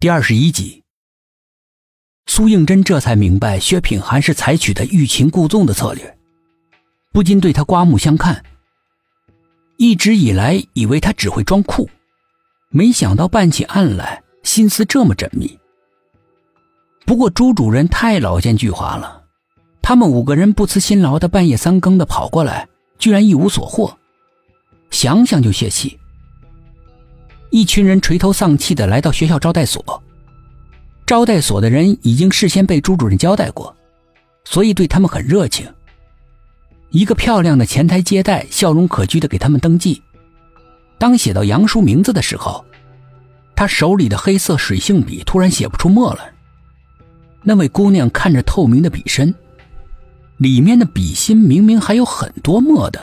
第二十一集，苏应真这才明白薛品涵是采取的欲擒故纵的策略，不禁对他刮目相看。一直以来以为他只会装酷，没想到办起案来心思这么缜密。不过朱主任太老奸巨猾了，他们五个人不辞辛劳的半夜三更的跑过来，居然一无所获，想想就泄气。一群人垂头丧气的来到学校招待所，招待所的人已经事先被朱主任交代过，所以对他们很热情。一个漂亮的前台接待，笑容可掬的给他们登记。当写到杨叔名字的时候，他手里的黑色水性笔突然写不出墨来。那位姑娘看着透明的笔身，里面的笔芯明明还有很多墨的。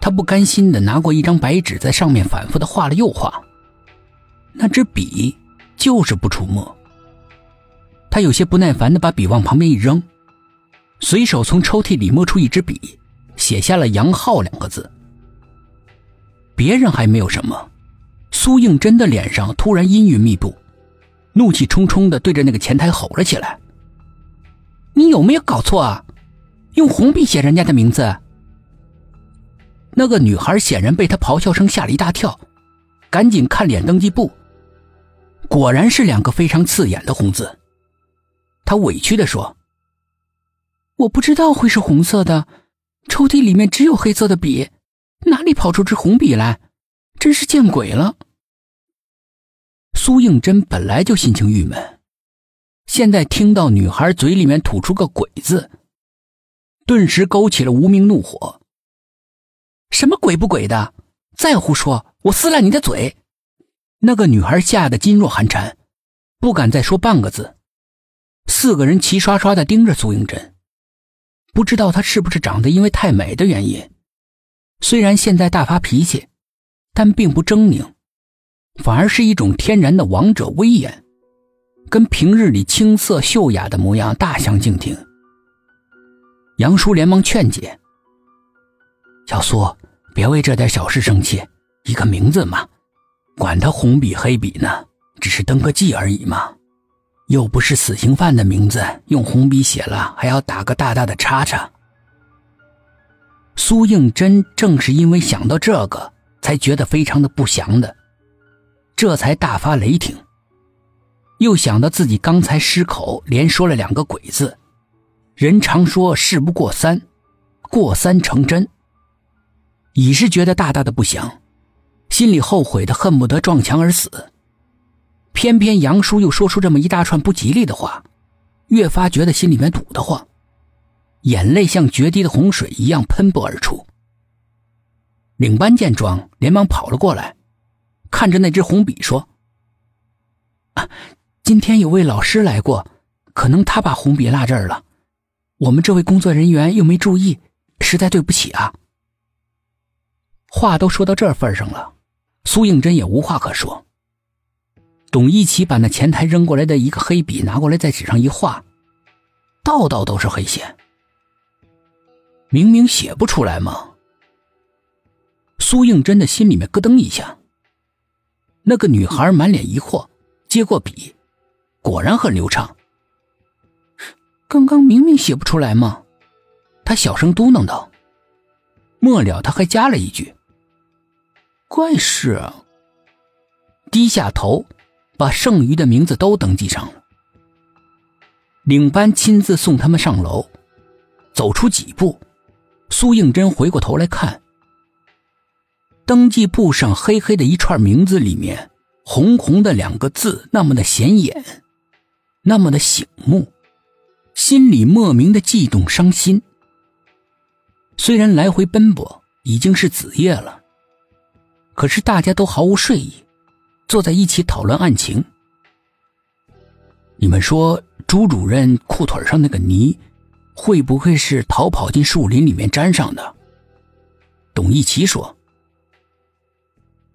他不甘心的拿过一张白纸，在上面反复的画了又画。那支笔就是不出墨。他有些不耐烦的把笔往旁边一扔，随手从抽屉里摸出一支笔，写下了“杨浩”两个字。别人还没有什么，苏应真的脸上突然阴云密布，怒气冲冲的对着那个前台吼了起来：“你有没有搞错啊？用红笔写人家的名字！”那个女孩显然被他咆哮声吓了一大跳，赶紧看脸登记簿，果然是两个非常刺眼的红字。她委屈的说：“我不知道会是红色的，抽屉里面只有黑色的笔，哪里跑出支红笔来？真是见鬼了！”苏应真本来就心情郁闷，现在听到女孩嘴里面吐出个“鬼”字，顿时勾起了无名怒火。什么鬼不鬼的？再胡说，我撕烂你的嘴！那个女孩吓得噤若寒蝉，不敢再说半个字。四个人齐刷刷的盯着苏应真，不知道她是不是长得因为太美的原因，虽然现在大发脾气，但并不狰狞，反而是一种天然的王者威严，跟平日里青涩秀雅的模样大相径庭。杨叔连忙劝解。小苏，别为这点小事生气，一个名字嘛，管他红笔黑笔呢，只是登个记而已嘛，又不是死刑犯的名字，用红笔写了还要打个大大的叉叉。苏应真正是因为想到这个，才觉得非常的不祥的，这才大发雷霆。又想到自己刚才失口，连说了两个鬼字，人常说事不过三，过三成真。已是觉得大大的不祥，心里后悔的恨不得撞墙而死。偏偏杨叔又说出这么一大串不吉利的话，越发觉得心里面堵得慌，眼泪像决堤的洪水一样喷薄而出。领班见状，连忙跑了过来，看着那支红笔说：“啊，今天有位老师来过，可能他把红笔落这儿了，我们这位工作人员又没注意，实在对不起啊。”话都说到这份上了，苏应真也无话可说。董一奇把那前台扔过来的一个黑笔拿过来，在纸上一画，道道都是黑线。明明写不出来吗？苏应真的心里面咯噔一下。那个女孩满脸疑惑，接过笔，果然很流畅。刚刚明明写不出来吗？她小声嘟囔道。末了，他还加了一句。怪事啊！低下头，把剩余的名字都登记上了。领班亲自送他们上楼，走出几步，苏应真回过头来看，登记簿上黑黑的一串名字里面，红红的两个字，那么的显眼，那么的醒目，心里莫名的悸动伤心。虽然来回奔波，已经是子夜了。可是大家都毫无睡意，坐在一起讨论案情。你们说朱主任裤腿上那个泥，会不会是逃跑进树林里面粘上的？董一奇说：“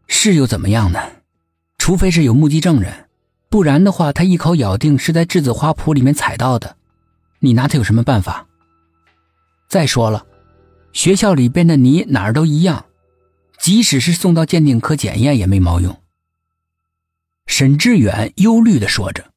是又怎么样呢？除非是有目击证人，不然的话，他一口咬定是在栀子花圃里面踩到的。你拿他有什么办法？再说了，学校里边的泥哪儿都一样。”即使是送到鉴定科检验也没毛用。沈志远忧虑的说着。